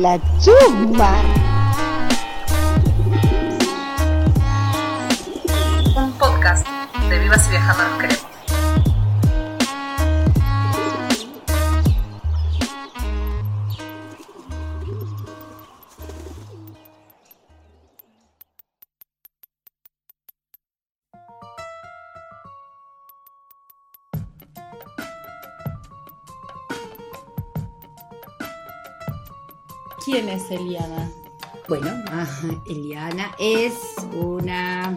La chusma. Un podcast de Vivas y Viajando nos. ¿Quién es Eliana? Bueno, ajá, Eliana es una,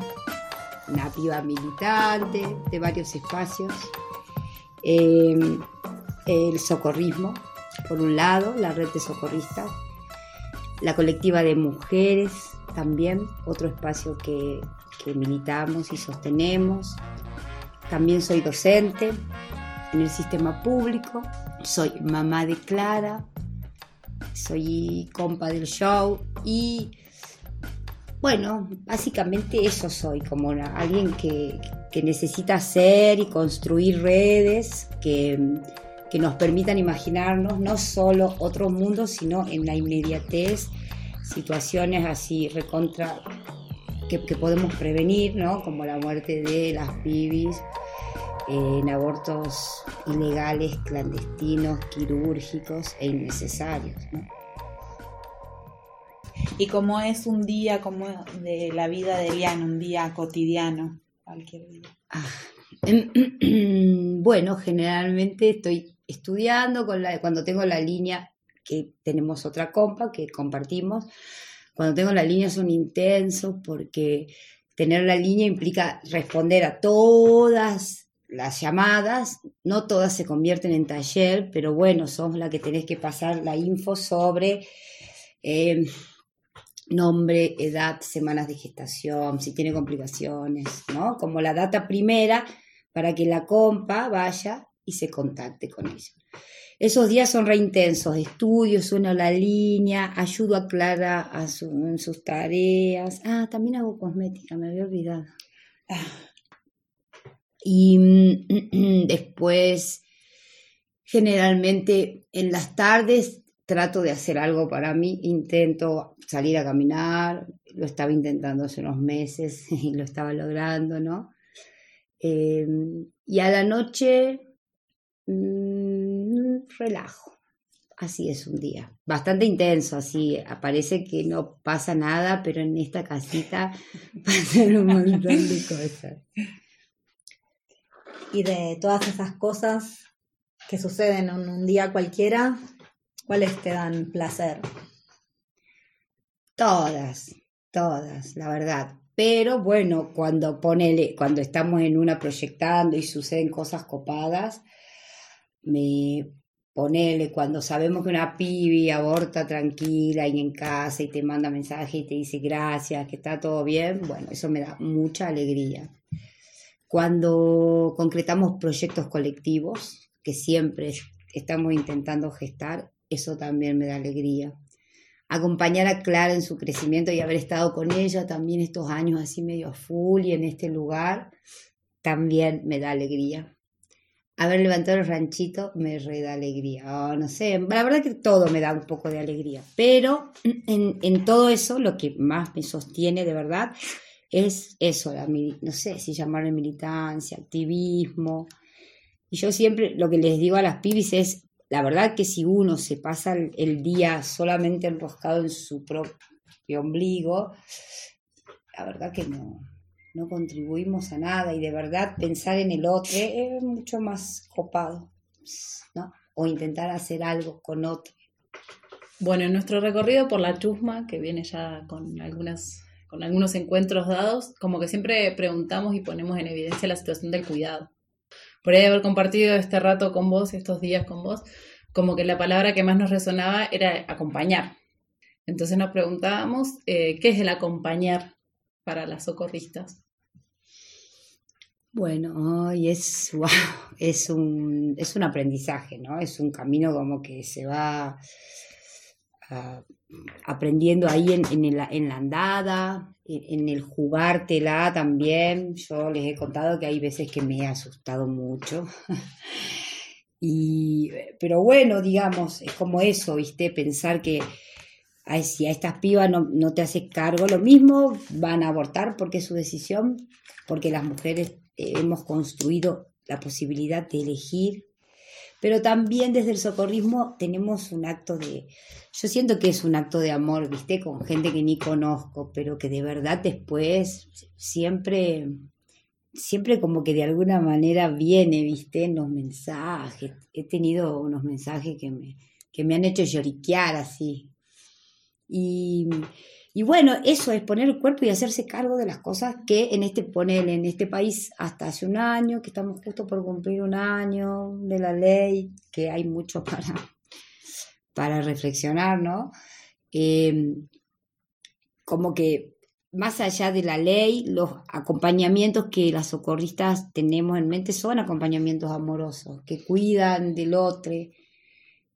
una militante de varios espacios. Eh, el socorrismo, por un lado, la red de socorristas. La colectiva de mujeres, también, otro espacio que militamos y sostenemos. También soy docente en el sistema público. Soy mamá de Clara, soy compa del show y bueno, básicamente eso soy, como alguien que, que necesita hacer y construir redes que, que nos permitan imaginarnos no solo otro mundo, sino en la inmediatez, situaciones así recontra que, que podemos prevenir, ¿no? como la muerte de las pibis en abortos ilegales, clandestinos, quirúrgicos e innecesarios. ¿no? ¿Y cómo es un día como de la vida de Eliana, un día cotidiano? Cualquier día. Bueno, generalmente estoy estudiando con la, cuando tengo la línea, que tenemos otra compa que compartimos, cuando tengo la línea son intensos porque tener la línea implica responder a todas las llamadas, no todas se convierten en taller, pero bueno, sos la que tenés que pasar la info sobre eh, nombre, edad, semanas de gestación, si tiene complicaciones, ¿no? Como la data primera para que la compa vaya y se contacte con ella. Esos días son re intensos, estudio, sueno la línea, ayudo a Clara a en sus tareas. Ah, también hago cosmética, me había olvidado. Y mm, después, generalmente en las tardes trato de hacer algo para mí, intento salir a caminar, lo estaba intentando hace unos meses y lo estaba logrando, ¿no? Eh, y a la noche, mm, relajo. Así es un día. Bastante intenso, así. Parece que no pasa nada, pero en esta casita pasan un montón de cosas. Y de todas esas cosas que suceden en un día cualquiera, ¿cuáles te dan placer? Todas, todas, la verdad. Pero bueno, cuando ponele, cuando estamos en una proyectando y suceden cosas copadas, me ponele, cuando sabemos que una pibi aborta tranquila y en casa y te manda mensaje y te dice gracias, que está todo bien, bueno, eso me da mucha alegría. Cuando concretamos proyectos colectivos, que siempre estamos intentando gestar, eso también me da alegría acompañar a Clara en su crecimiento y haber estado con ella también estos años así medio a full y en este lugar, también me da alegría. Haber levantado el ranchito me re da alegría. Oh, no sé, la verdad que todo me da un poco de alegría. Pero en, en todo eso, lo que más me sostiene de verdad es eso, la, no sé si llamarle militancia, activismo. Y yo siempre lo que les digo a las pibis es, la verdad que si uno se pasa el, el día solamente enroscado en su propio ombligo, la verdad que no, no contribuimos a nada y de verdad pensar en el otro es mucho más copado, ¿no? O intentar hacer algo con otro. Bueno, en nuestro recorrido por la chusma, que viene ya con algunas con algunos encuentros dados, como que siempre preguntamos y ponemos en evidencia la situación del cuidado. Por ahí haber compartido este rato con vos, estos días con vos, como que la palabra que más nos resonaba era acompañar. Entonces nos preguntábamos, eh, ¿qué es el acompañar para las socorristas? Bueno, ay, es, es, un, es un aprendizaje, ¿no? Es un camino como que se va ah, aprendiendo ahí en, en, la andada, en, en el jugártela también. Yo les he contado que hay veces que me he asustado mucho. Y, pero bueno, digamos, es como eso, ¿viste? Pensar que ay, si a estas pibas no, no te haces cargo, lo mismo van a abortar porque es su decisión, porque las mujeres eh, hemos construido la posibilidad de elegir, pero también desde el socorrismo tenemos un acto de, yo siento que es un acto de amor, viste, con gente que ni conozco, pero que de verdad después siempre siempre como que de alguna manera viene, viste, en los mensajes. He tenido unos mensajes que me, que me han hecho lloriquear así. Y, y, bueno, eso es poner el cuerpo y hacerse cargo de las cosas que en este, poner en este país hasta hace un año, que estamos justo por cumplir un año de la ley, que hay mucho para, para reflexionar, ¿no? Eh, como que más allá de la ley, los acompañamientos que las socorristas tenemos en mente son acompañamientos amorosos, que cuidan del otro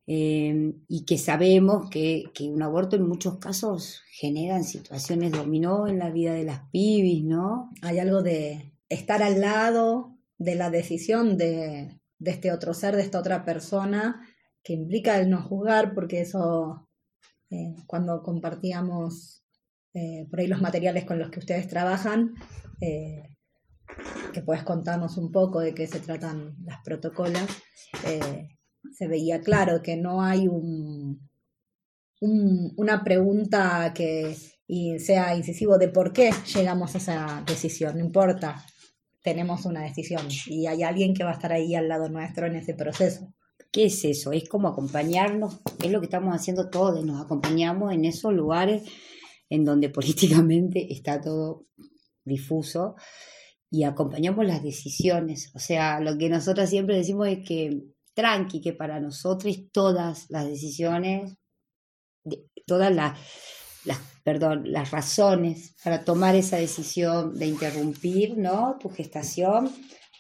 eh, y que sabemos que, un aborto en muchos casos genera situaciones dominó en la vida de las pibis, ¿no? Hay algo de estar al lado de la decisión de, este otro ser, de esta otra persona, que implica el no juzgar, porque eso, eh, cuando compartíamos eh, por ahí los materiales con los que ustedes trabajan, que puedes contarnos un poco de qué se tratan las protocolos, eh, se veía claro que no hay un, una pregunta que sea incisivo de por qué llegamos a esa decisión, no importa, tenemos una decisión y hay alguien que va a estar ahí al lado nuestro en ese proceso. ¿Qué es eso? Es como acompañarnos, es lo que estamos haciendo todos, nos acompañamos en esos lugares en donde políticamente está todo difuso y acompañamos las decisiones. O sea, lo que nosotros siempre decimos es que tranqui, que para nosotros todas las decisiones, todas las, las, perdón, las razones para tomar esa decisión de interrumpir, ¿no? Tu gestación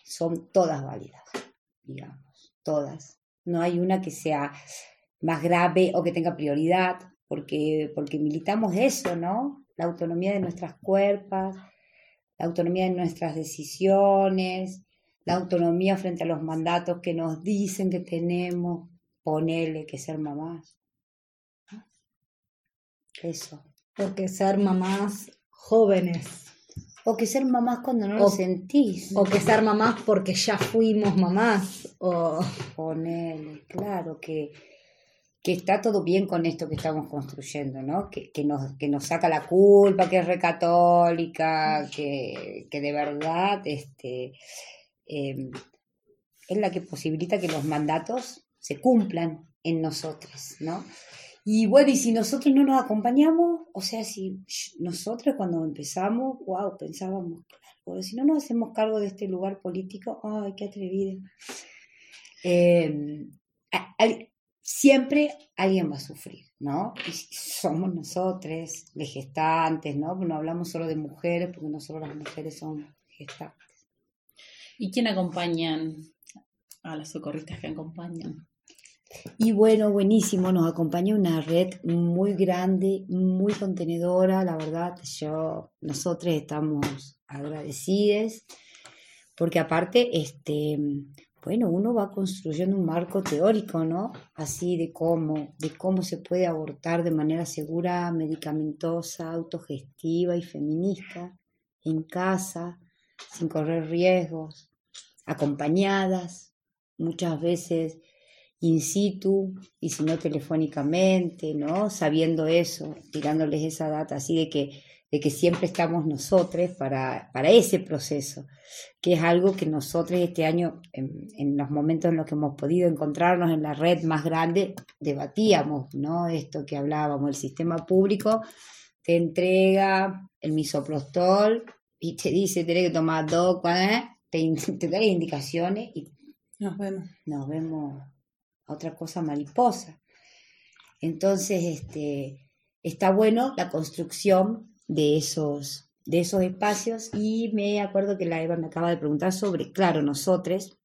son todas válidas, digamos, todas. No hay una que sea más grave o que tenga prioridad porque, porque militamos eso, ¿no? La autonomía de nuestras cuerpos, la autonomía de nuestras decisiones, la autonomía frente a los mandatos que nos dicen que tenemos, ponerle que ser mamás. Eso. Porque ser mamás jóvenes. O que ser mamás cuando no lo sentís. O que ser mamás porque ya fuimos mamás. O... Ponele, claro, que, que está todo bien con esto que estamos construyendo, ¿no? Que, nos, que nos saca la culpa, que es recatólica, que, que de verdad este, em, es la que posibilita que los mandatos se cumplan en nosotros, ¿no? Y bueno, y si nosotros no nos acompañamos, o sea, si nosotros cuando empezamos, wow, pensábamos, claro, si no nos hacemos cargo de este lugar político, ay, qué atrevido. Eh, siempre alguien va a sufrir, ¿no? Y somos nosotros, de gestantes, ¿no? No hablamos solo de mujeres, porque no solo las mujeres son gestantes. ¿Y quién acompañan a las socorristas que acompañan? Y bueno, buenísimo, nos acompaña una red muy grande, muy contenedora, la verdad, yo, nosotros estamos agradecidos, porque aparte, este, bueno, uno va construyendo un marco teórico, ¿no? Así de cómo, de cómo se puede abortar de manera segura, medicamentosa, autogestiva y feminista, en casa, sin correr riesgos, acompañadas, muchas veces in situ y si no telefónicamente, ¿no? Sabiendo eso, tirándoles esa data así de que de que siempre estamos nosotros para, para ese proceso, que es algo que nosotros este año, en, los momentos en los que hemos podido encontrarnos en la red más grande, debatíamos, ¿no? Esto que hablábamos, el sistema público te entrega el misoprostol y te dice, tienes que tomar dos, te, te da indicaciones y nos vemos. Nos vemos a otra cosa mariposa. Entonces, este, está bueno la construcción de esos, de esos espacios y me acuerdo que la Eva me acaba de preguntar sobre, claro, nosotros,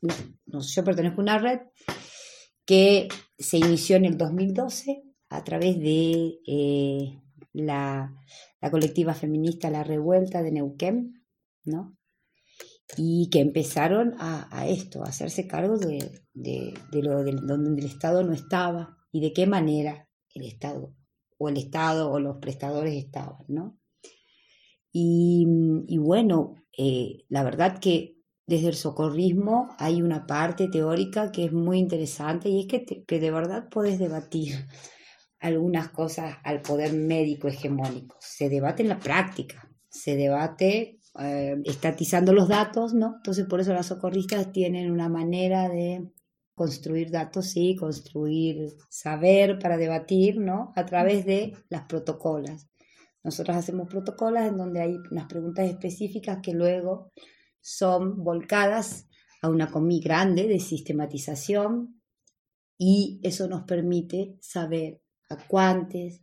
yo pertenezco a una red que se inició en el 2012 a través de eh, la, colectiva feminista La Revuelta de Neuquén, ¿no? Y que empezaron a, esto, a hacerse cargo de, de, lo donde el Estado no estaba y de qué manera el Estado o el Estado o los prestadores estaban, ¿no? Y, y bueno, eh, la verdad que desde el socorrismo hay una parte teórica que es muy interesante y es que, que de verdad puedes debatir algunas cosas al poder médico hegemónico. Se debate en la práctica, se debate eh, estatizando los datos, ¿no? Entonces por eso las socorristas tienen una manera de construir datos, sí, construir saber para debatir, ¿no? A través de las protocolas. Nosotros hacemos protocolos en donde hay unas preguntas específicas que luego son volcadas a una comí grande de sistematización y eso nos permite saber a cuántos,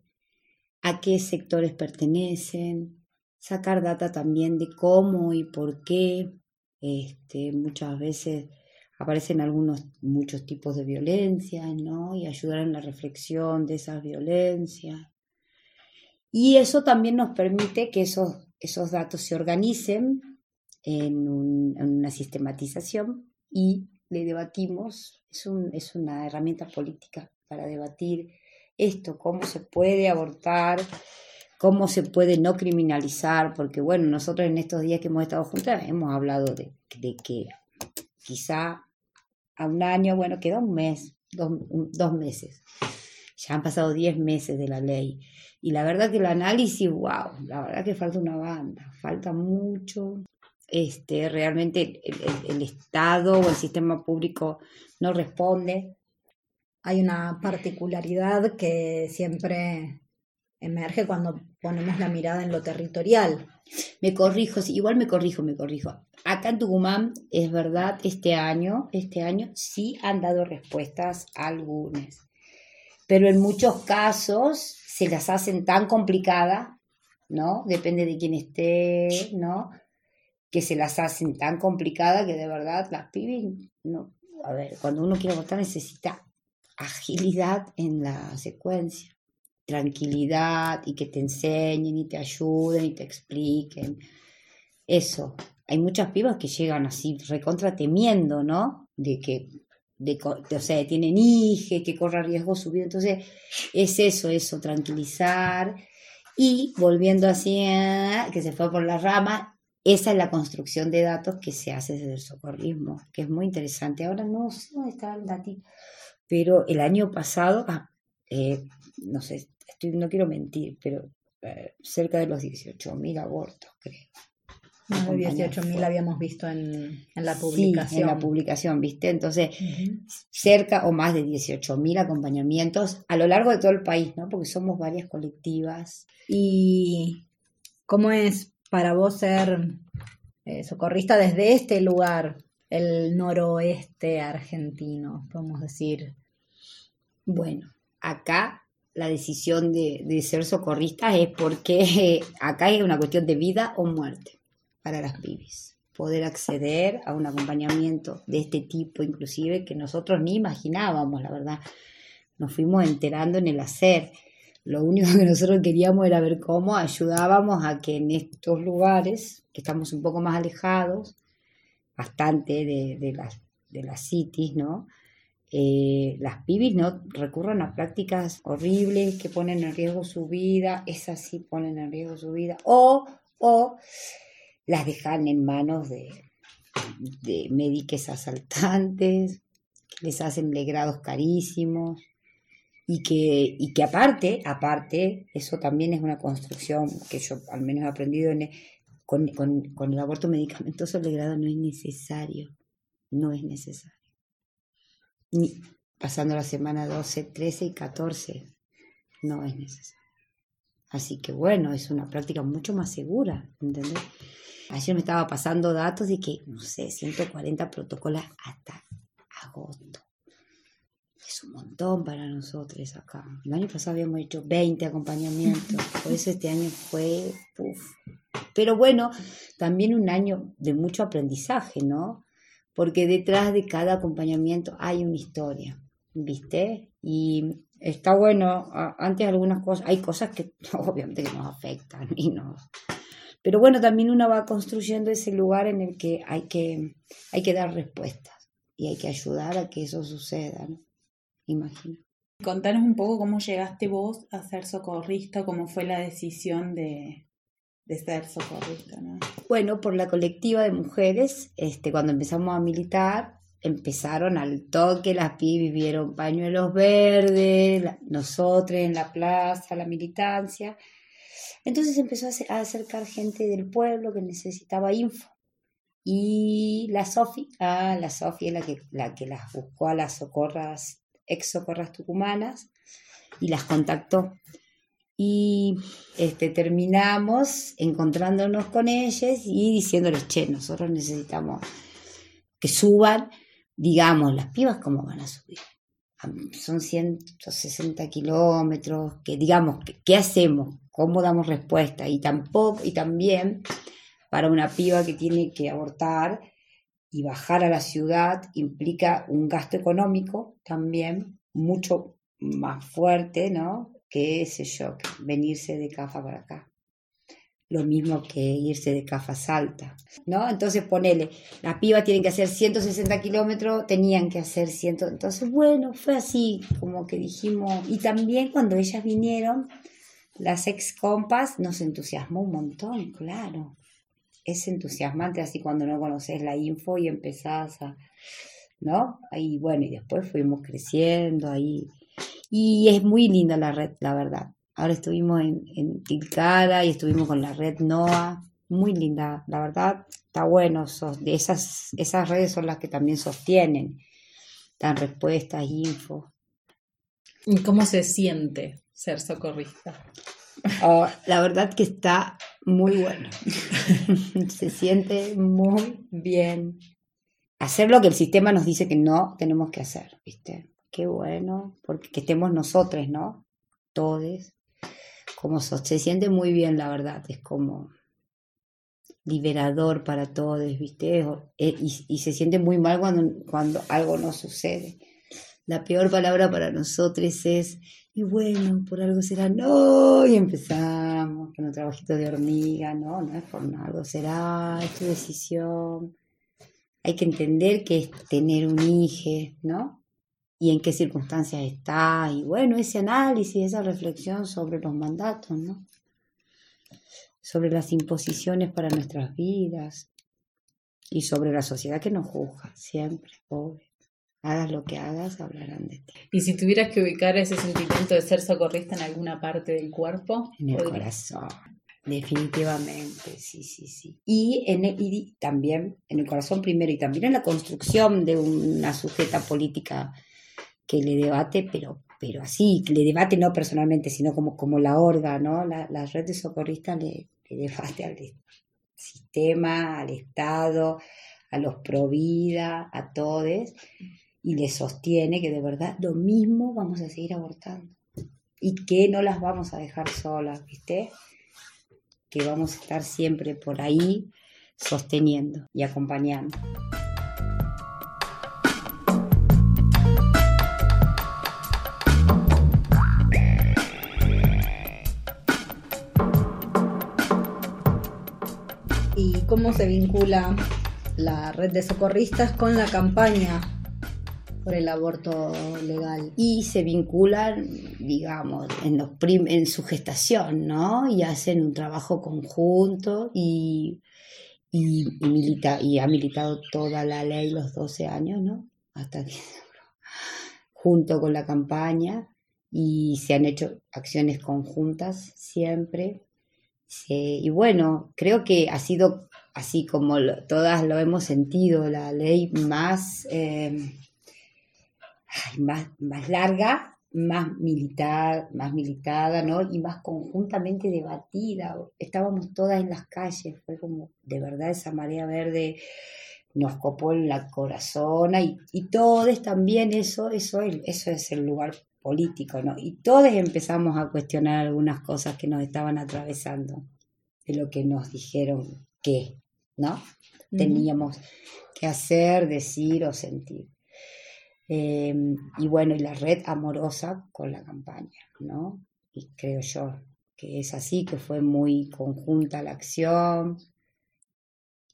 a qué sectores pertenecen, sacar data también de cómo y por qué. Este, muchas veces aparecen algunos, muchos tipos de violencia, ¿no? Y ayudar en la reflexión de esas violencias. Y eso también nos permite que esos, esos datos se organicen en, una sistematización y le debatimos, es, un, es una herramienta política para debatir esto, cómo se puede abortar, cómo se puede no criminalizar, porque bueno, nosotros en estos días que hemos estado juntas hemos hablado de, de que quizá a un año, bueno, queda un mes, dos, dos meses. Ya han pasado diez meses de la ley. Y la verdad que el análisis, wow, la verdad que falta una banda, falta mucho. Este, realmente el Estado o el sistema público no responde. Hay una particularidad que siempre emerge cuando ponemos la mirada en lo territorial. Me corrijo, igual me corrijo, me corrijo. Acá en Tucumán, es verdad, este año, este año sí han dado respuestas algunas, pero en muchos casos se las hacen tan complicadas, ¿no? Depende de quién esté, ¿no? Que se las hacen tan complicadas que de verdad las pibes, no, a ver, cuando uno quiere votar necesita agilidad en la secuencia tranquilidad y que te enseñen y te ayuden y te expliquen. Eso. Hay muchas pibas que llegan así recontra temiendo, ¿no? De que, de, o sea, tienen hijos, que corra riesgo su vida. Entonces, es eso, eso, tranquilizar. Y volviendo así, a, que se fue por la rama, esa es la construcción de datos que se hace desde el socorrismo, que es muy interesante. Ahora no sé dónde está el dato, pero el año pasado, ah, eh, no sé, no quiero mentir, pero eh, cerca de los 18.000 abortos, creo. Más de 18.000 habíamos visto en, la publicación. Sí, en la publicación, ¿viste? Entonces, cerca o más de 18.000 acompañamientos a lo largo de todo el país, ¿no? Porque somos varias colectivas. ¿Y cómo es para vos ser eh, socorrista desde este lugar, el noroeste argentino, podemos decir? Bueno, acá la decisión de, ser socorrista es porque acá hay una cuestión de vida o muerte para las pibes. Poder acceder a un acompañamiento de este tipo, inclusive, que nosotros ni imaginábamos, la verdad. Nos fuimos enterando en el hacer. Lo único que nosotros queríamos era ver cómo ayudábamos a que en estos lugares, que estamos un poco más alejados, bastante de, las, de las cities, ¿no? Eh, las pibis no recurran a prácticas horribles que ponen en riesgo su vida, esas sí ponen en riesgo su vida, o, o las dejan en manos de, de médicos asaltantes, que les hacen legrados carísimos, y que, y que aparte, aparte, eso también es una construcción que yo al menos he aprendido en, con, con, con el aborto medicamentoso, el legrado no es necesario, no es necesario pasando la semana 12, 13 y 14. No es necesario. Así que bueno, es una práctica mucho más segura, ¿entendés? Ayer me estaba pasando datos de que, no sé, 140 protocolos hasta agosto. Es un montón para nosotros acá. El año pasado habíamos hecho 20 acompañamientos, por eso este año fue... Pero bueno, también un año de mucho aprendizaje, ¿no? porque detrás de cada acompañamiento hay una historia, ¿viste? Y está bueno, antes algunas cosas, hay cosas que obviamente que nos afectan y nos... Pero bueno, también uno va construyendo ese lugar en el que hay que, hay que dar respuestas y hay que ayudar a que eso suceda, ¿no? Imagino. Contanos un poco cómo llegaste vos a ser socorrista, cómo fue la decisión de, de ser socorrista, ¿no? Bueno, por la colectiva de mujeres, este, cuando empezamos a militar, empezaron al toque, las pibes vieron pañuelos verdes, la- nosotros en la plaza, la militancia. Entonces empezó a acercar gente del pueblo que necesitaba info. Y la Sofi, ah, la Sofi es la que, la que las buscó a las socorras, ex socorras tucumanas, y las contactó. Y este, terminamos encontrándonos con ellas y diciéndoles, che, nosotros necesitamos que suban, digamos, las pibas, ¿cómo van a subir? Son 160 kilómetros, que digamos, ¿qué, qué hacemos? ¿Cómo damos respuesta? Y tampoco, y también para una piba que tiene que abortar y bajar a la ciudad implica un gasto económico también mucho más fuerte, ¿no? Que, yo, que venirse de Cafa para acá. Lo mismo que irse de Cafa Salta, ¿no? Entonces ponele, la piba tienen que hacer 160 kilómetros, tenían que hacer 100. Entonces, bueno, fue así, como que dijimos. Y también cuando ellas vinieron, las ex compas nos entusiasmó un montón, claro. Es entusiasmante así cuando no conoces la info y empezás a. ¿No? Ahí, bueno, y después fuimos creciendo ahí. Y es muy linda la red, la verdad. Ahora estuvimos en, en Tilcara y estuvimos con la red NOA. Muy linda, la verdad. Está bueno. de esas, esas redes son las que también sostienen. Dan respuestas, info. ¿Y cómo se siente ser socorrista? Oh, la verdad que está muy bueno. Se siente muy bien. Hacer lo que el sistema nos dice que no tenemos que hacer, ¿viste? Qué bueno, porque que estemos nosotros, ¿no? Todos. Como so- se siente muy bien, la verdad. Es como liberador para todos, ¿viste? Eh, Y, se siente muy mal cuando, cuando algo no sucede. La peor palabra para nosotros es y bueno, por algo será, no, y empezamos con un trabajito de hormiga, no, no es por algo será, es tu decisión. Hay que entender que es tener un hijo, ¿no? Y en qué circunstancias está, y bueno, ese análisis, esa reflexión sobre los mandatos, ¿no? Sobre las imposiciones para nuestras vidas y sobre la sociedad que nos juzga, siempre, obvio. Hagas lo que hagas, hablarán de ti. Y si tuvieras que ubicar ese sentimiento de ser socorrista en alguna parte del cuerpo, En el podrías- corazón, definitivamente, sí, sí, sí. Y, en el- y también en el corazón primero y también en la construcción de una sujeta política que le debate, pero, pero así, que le debate no personalmente, sino como, como la orga, ¿no? La, la de socorristas le, le debate al sistema, al Estado, a los pro vida, a todos, y le sostiene que de verdad lo mismo vamos a seguir abortando y que no las vamos a dejar solas, ¿viste? Que vamos a estar siempre por ahí sosteniendo y acompañando. Cómo se vincula la red de socorristas con la campaña por el aborto legal? Y se vinculan, digamos, en, los prim- en su gestación, ¿no? Y hacen un trabajo conjunto y, y, milita, y ha militado toda la ley los 12 años, ¿no? Hasta que junto con la campaña y se han hecho acciones conjuntas siempre. Y bueno, creo que ha sido así como todas lo hemos sentido, la ley más, eh, más, más larga, más militar, más militada, ¿no? Y más conjuntamente debatida. Estábamos todas en las calles, fue como de verdad esa marea verde nos copó en la corazón y, y todos también eso, eso, eso es el lugar político, ¿no? Y todos empezamos a cuestionar algunas cosas que nos estaban atravesando, de lo que nos dijeron que, ¿no? Teníamos que hacer, decir o sentir. Eh, y bueno, y la red amorosa con la campaña, ¿no? Y creo yo que es así, que fue muy conjunta la acción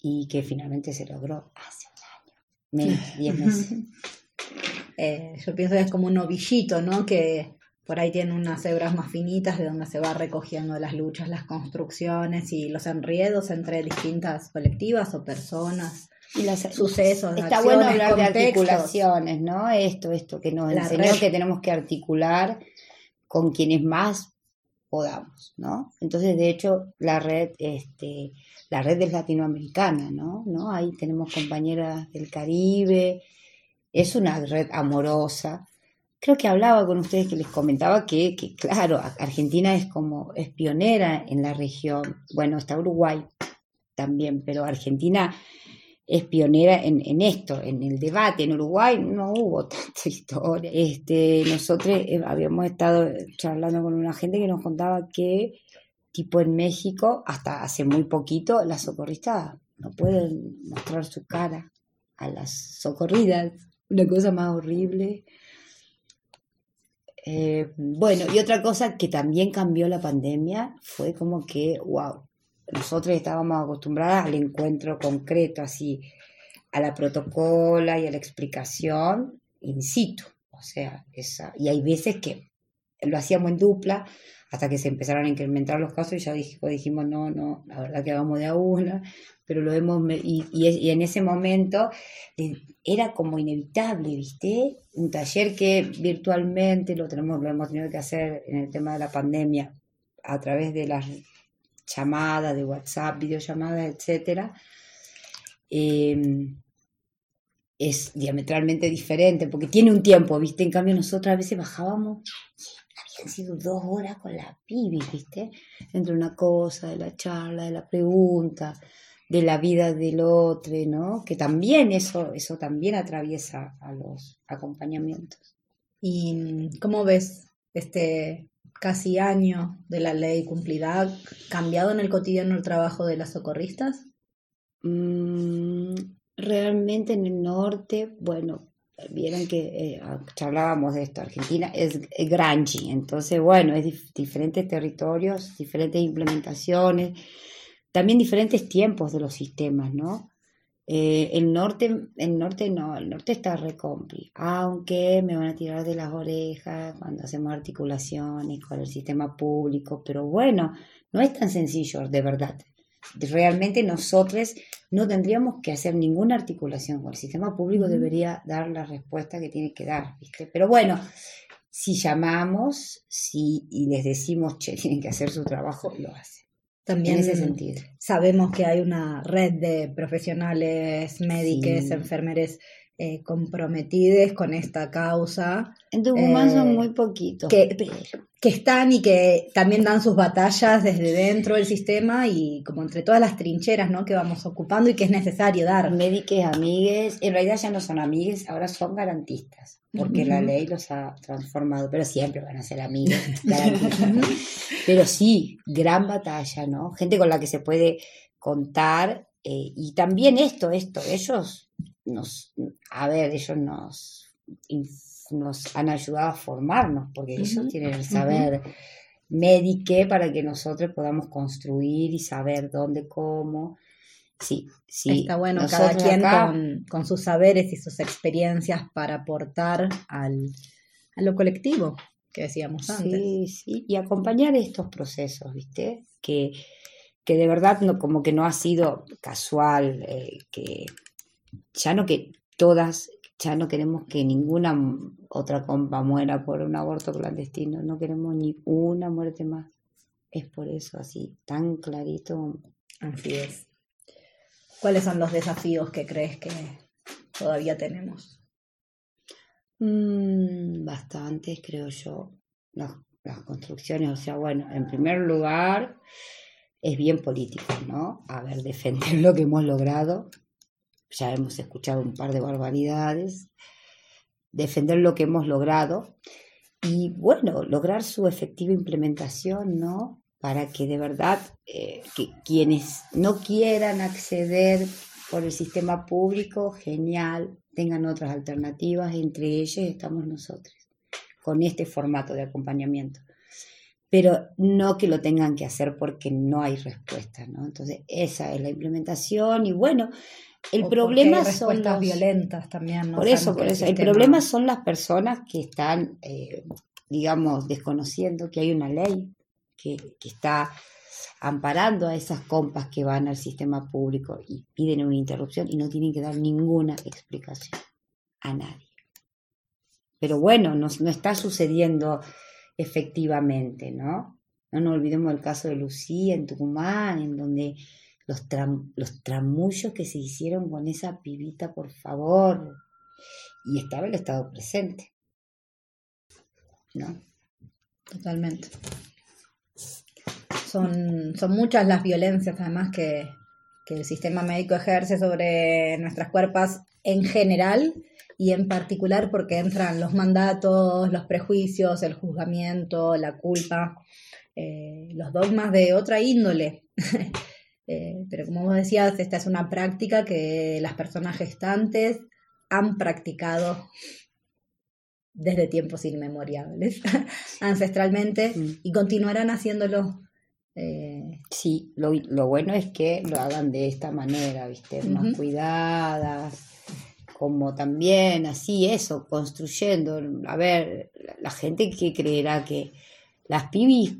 y que finalmente se logró hace un año, menos 10 meses. eh, yo pienso que es como un ovillito, ¿no? Que por ahí tiene unas hebras más finitas de donde se va recogiendo las luchas, las construcciones y los enriedos entre distintas colectivas o personas. Y las, sucesos, Está bueno hablar de articulaciones, ¿no? Esto, esto que nos La enseñó red. que tenemos que articular con quienes más podamos, ¿no? Entonces, de hecho, la red, este, la red es latinoamericana, ¿no? ¿no? Ahí tenemos compañeras del Caribe, es una red amorosa. Creo que hablaba con ustedes que les comentaba que, que, claro, Argentina es como, es pionera en la región. Bueno, está Uruguay también, pero Argentina es pionera en, en, esto, en el debate. En Uruguay no hubo tanta historia. Este, nosotros eh, habíamos estado charlando con una gente que nos contaba que, tipo en México, hasta hace muy poquito, las socorristas no pueden mostrar su cara a las socorridas. Una cosa más horrible. Eh, bueno, y otra cosa que también cambió la pandemia fue como que, wow, nosotros estábamos acostumbradas al encuentro concreto, así, a la protocola y a la explicación in situ. O sea, esa, y hay veces que lo hacíamos en dupla hasta que se empezaron a incrementar los casos y ya dijimos, dijimos no, no, la verdad que hagamos de a una, pero lo hemos, y, y, en ese momento era como inevitable, ¿viste? Un taller que virtualmente lo, tenemos, lo hemos tenido que hacer en el tema de la pandemia a través de las llamadas de WhatsApp, videollamadas, etcétera, eh, es diametralmente diferente porque tiene un tiempo, ¿viste? En cambio, nosotros a veces bajábamos, habían sido dos horas con la pibi, ¿viste? Entre una cosa, de la charla, de la pregunta, de la vida del otro, ¿no? Que también eso, eso también atraviesa a los acompañamientos. ¿Y cómo ves este casi año de la ley cumplida, cambiado en el cotidiano el trabajo de las socorristas? Mm, realmente en el norte, bueno, vieron que eh, charlábamos de esto, Argentina es, es granchi, entonces bueno, es dif diferentes territorios, diferentes implementaciones, también diferentes tiempos de los sistemas, ¿no? Eh, el norte, el norte no, el norte está recompli, aunque me van a tirar de las orejas cuando hacemos articulaciones con el sistema público, pero bueno, no es tan sencillo, de verdad. Realmente nosotros no tendríamos que hacer ninguna articulación con el sistema público, debería dar la respuesta que tiene que dar, ¿viste? Pero bueno, si llamamos si, y les decimos, che, tienen que hacer su trabajo, lo hacen. También en ese sentido. sabemos que hay una red de profesionales, médicos, sí. enfermeres eh, comprometidos con esta causa. En Tucumán eh, son muy poquitos. Que, que están y que también dan sus batallas desde dentro del sistema y como entre todas las trincheras ¿no? que vamos ocupando y que es necesario dar. Médicos, amigues, en realidad ya no son amigues, ahora son garantistas, porque uh -huh. la ley los ha transformado, pero siempre van a ser amigos, pero sí, gran batalla, ¿no? Gente con la que se puede contar eh, y también esto, esto, ellos nos, a ver, ellos nos nos han ayudado a formarnos, porque uh -huh. ellos tienen el saber uh -huh. médico para que nosotros podamos construir y saber dónde, cómo. Sí, sí. Está bueno, cada quien acá, con, con, sus saberes y sus experiencias para aportar al, a lo colectivo que decíamos antes. Sí, sí, y acompañar estos procesos, ¿viste? Que, que de verdad no, como que no ha sido casual, eh, que ya no que todas ya no queremos que ninguna otra compa muera por un aborto clandestino, no queremos ni una muerte más. Es por eso, así, tan clarito. Así es. ¿Cuáles son los desafíos que crees que todavía tenemos? Mm, bastantes, creo yo. Las, las construcciones, o sea, bueno, en primer lugar, es bien político, ¿no? A ver, defender lo que hemos logrado, ya hemos escuchado un par de barbaridades, defender lo que hemos logrado y, bueno, lograr su efectiva implementación, ¿no? Para que de verdad eh, que quienes no quieran acceder por el sistema público, genial, tengan otras alternativas, entre ellas estamos nosotros, con este formato de acompañamiento. Pero no que lo tengan que hacer porque no hay respuesta, ¿no? Entonces, esa es la implementación y bueno, el O problema hay son los- violentas también. ¿no? Por eso, por eso. El problema son las personas que están, eh, digamos, desconociendo que hay una ley que, que está amparando a esas compas que van al sistema público y piden una interrupción y no tienen que dar ninguna explicación a nadie. Pero bueno, no, no está sucediendo efectivamente, ¿no? No nos olvidemos el caso de Lucía en Tucumán, en donde los, tram- los tramullos que se hicieron con esa pibita, por favor. Y estaba el Estado presente. ¿No? Totalmente. Son, son muchas las violencias además que, que el sistema médico ejerce sobre nuestras cuerpos en general y en particular porque entran los mandatos, los prejuicios, el juzgamiento, la culpa, eh, los dogmas de otra índole. Eh, pero como vos decías, esta es una práctica que las personas gestantes han practicado desde tiempos inmemoriales, ancestralmente, Mm. y continuarán haciéndolo. eh, Sí, lo, lo bueno es que lo hagan de esta manera, ¿viste? Más cuidadas, como también así eso, construyendo. A ver, la, la gente que creerá que las pibis,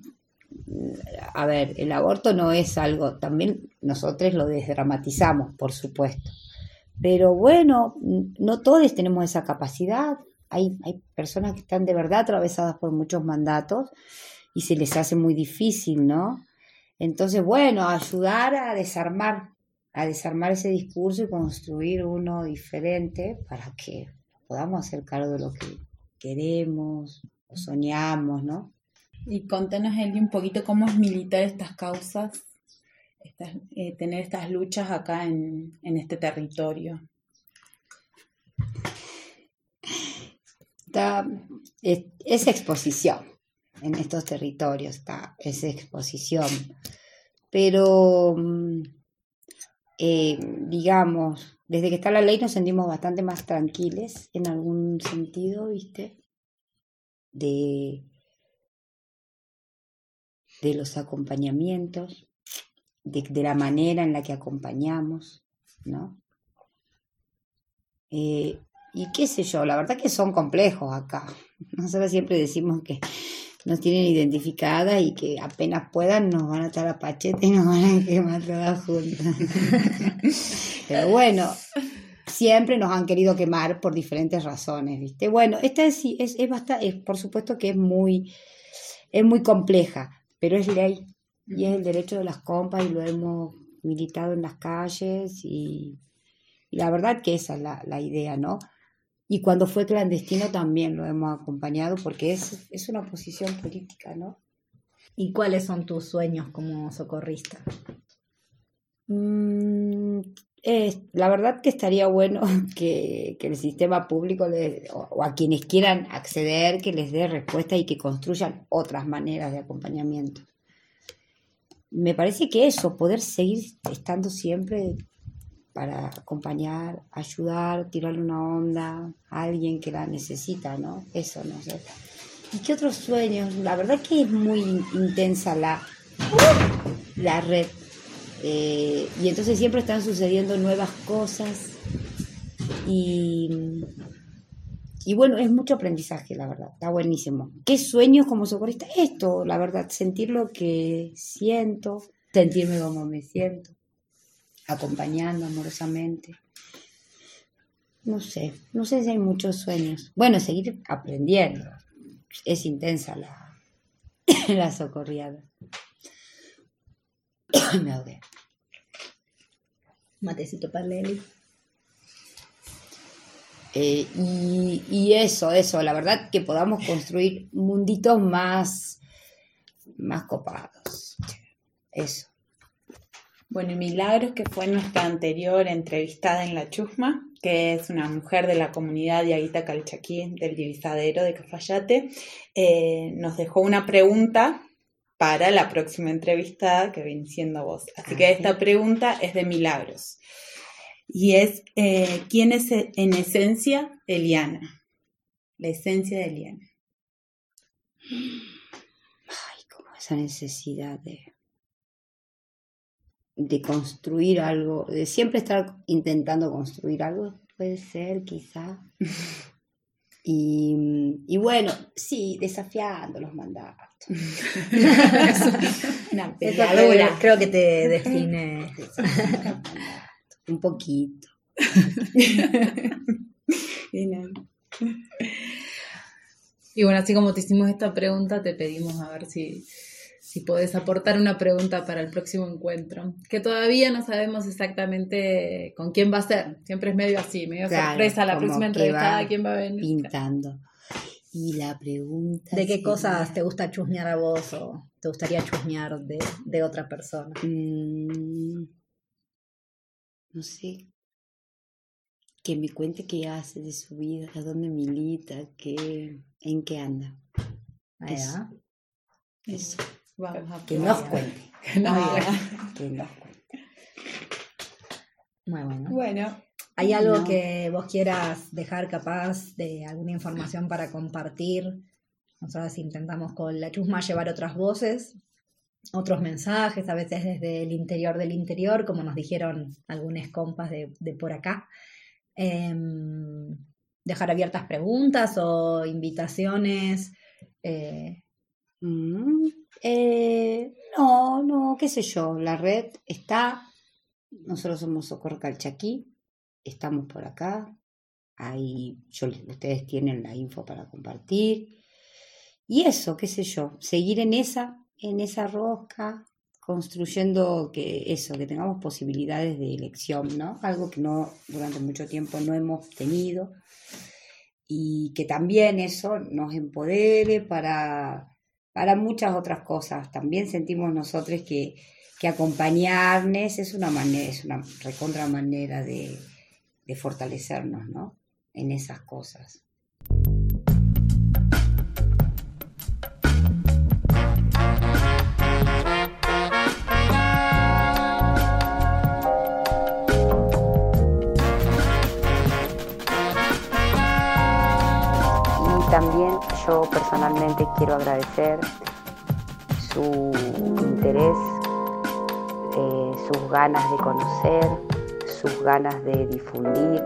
a ver, el aborto no es algo, también nosotros lo desdramatizamos, por supuesto. Pero bueno, no todos tenemos esa capacidad. Hay, hay personas que están de verdad atravesadas por muchos mandatos y se les hace muy difícil, ¿no? Entonces, bueno, ayudar a desarmar, a desarmar ese discurso y construir uno diferente para que podamos hacer cargo de lo que queremos o soñamos, ¿no? Y contanos, Eli, un poquito cómo es militar estas causas, estas, eh, tener estas luchas acá en, en este territorio. Está, es, exposición en estos territorios, está, es exposición. Pero, mm, eh, digamos, desde que está la ley nos sentimos bastante más tranquiles en algún sentido, ¿viste? De, de los acompañamientos, de, de la manera en la que acompañamos, ¿no? Eh, y qué sé yo, la verdad que son complejos acá. Nosotros siempre decimos que nos tienen identificadas y que apenas puedan nos van a estar a pachete y nos van a quemar todas juntas. Pero bueno, siempre nos han querido quemar por diferentes razones, ¿viste? Bueno, esta es, es, es bastante, es, por supuesto que es muy, es muy compleja, pero es ley y es el derecho de las compas y lo hemos militado en las calles y, y la verdad que esa es la, la idea, ¿no? Y cuando fue clandestino también lo hemos acompañado porque es, es una posición política, ¿no? ¿Y cuáles son tus sueños como socorrista? Mm, la verdad que estaría bueno que, que el sistema público o, a quienes quieran acceder, que les dé respuesta y que construyan otras maneras de acompañamiento. Me parece que eso, poder seguir estando siempre para acompañar, ayudar, tirarle una onda a alguien que la necesita, ¿no? Eso, no. ¿Y qué otros sueños? La verdad que es muy in- intensa la, la red. Eh, y entonces siempre están sucediendo nuevas cosas. Y, y bueno, es mucho aprendizaje, la verdad. Está buenísimo. ¿Qué sueños como socorrista? Esto, la verdad, sentir lo que siento, sentirme como me siento, acompañando amorosamente. No sé, no sé si hay muchos sueños. Bueno, seguir aprendiendo. Es intensa la, la socorriada. Me ahogué. Matecito para Leli. Eh, y, y eso, eso, la verdad que podamos construir munditos más, más copados. Eso. Bueno, y Milagros, que fue nuestra anterior entrevistada en La Chusma, que es una mujer de la comunidad de Aguita Calchaquí, del divisadero de Cafayate, eh, nos dejó una pregunta para la próxima entrevistada que viene siendo vos. Así que Ah, esta pregunta es de Milagros. Y es, eh, ¿quién es en esencia Eliana? La esencia de Eliana. Ay, como esa necesidad de... de construir algo, de siempre estar intentando construir algo, puede ser quizá. Y, y bueno, sí, desafiando los mandatos. Una peleadora. creo, que te define. Un poquito. Y bueno, así como te hicimos esta pregunta, te pedimos a ver si, si podés aportar una pregunta para el próximo encuentro, que todavía no sabemos exactamente con quién va a ser. Siempre es medio así, medio Claro, sorpresa la próxima que entrevistada, va quién va a venir. Pintando. Y la pregunta. ¿De qué sería, cosas te gusta chusmear a vos o te gustaría chusmear de, de otra persona? mm, no sé. Que me cuente qué hace de su vida, a dónde milita, qué, en qué anda. Eso. Eso. Vamos a Que nos cuente. No, Ah, Que nos cuente. Muy bueno. Bueno, ¿Hay algo No. que vos quieras dejar capaz de alguna información para compartir? Nosotros intentamos con la chusma llevar otras voces, otros mensajes, a veces desde el interior del interior, como nos dijeron algunos compas de, de por acá. Em, dejar abiertas preguntas o invitaciones. eh, Mm, eh, no, no, qué sé yo. La red está. Nosotros somos Socorro Calchaquí. Estamos por acá. Ahí ustedes tienen la info para compartir. Y eso, qué sé yo. Seguir en esa, en esa rosca, construyendo que eso, que tengamos posibilidades de elección, ¿no? Algo que no durante mucho tiempo no hemos tenido. Y que también eso nos empodere para para muchas otras cosas. También sentimos nosotros que, que acompañarnos es una manera, es una recontra manera de, de fortalecernos, ¿no? En esas cosas. También yo personalmente quiero agradecer su interés, eh, sus ganas de conocer, sus ganas de difundir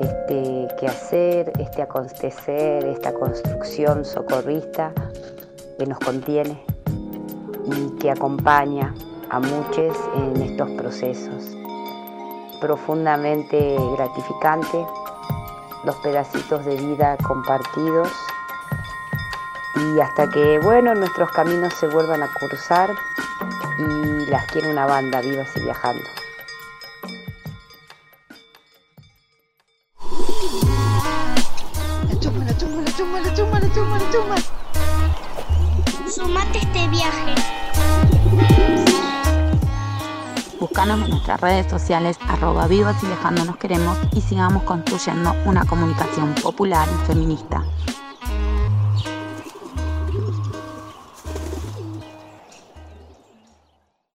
este quehacer, este acontecer, esta construcción socorrista que nos contiene y que acompaña a muchos en estos procesos. Profundamente gratificante los pedacitos de vida compartidos y hasta que, bueno, nuestros caminos se vuelvan a cruzar y las quiere una banda vivas y viajando. La chuma, la chuma, la chuma, la chuma, la chuma, la chuma. Sumate este viaje. Búscanos en nuestras redes sociales arroba vivas y viajando nos queremos y sigamos construyendo una comunicación popular y feminista.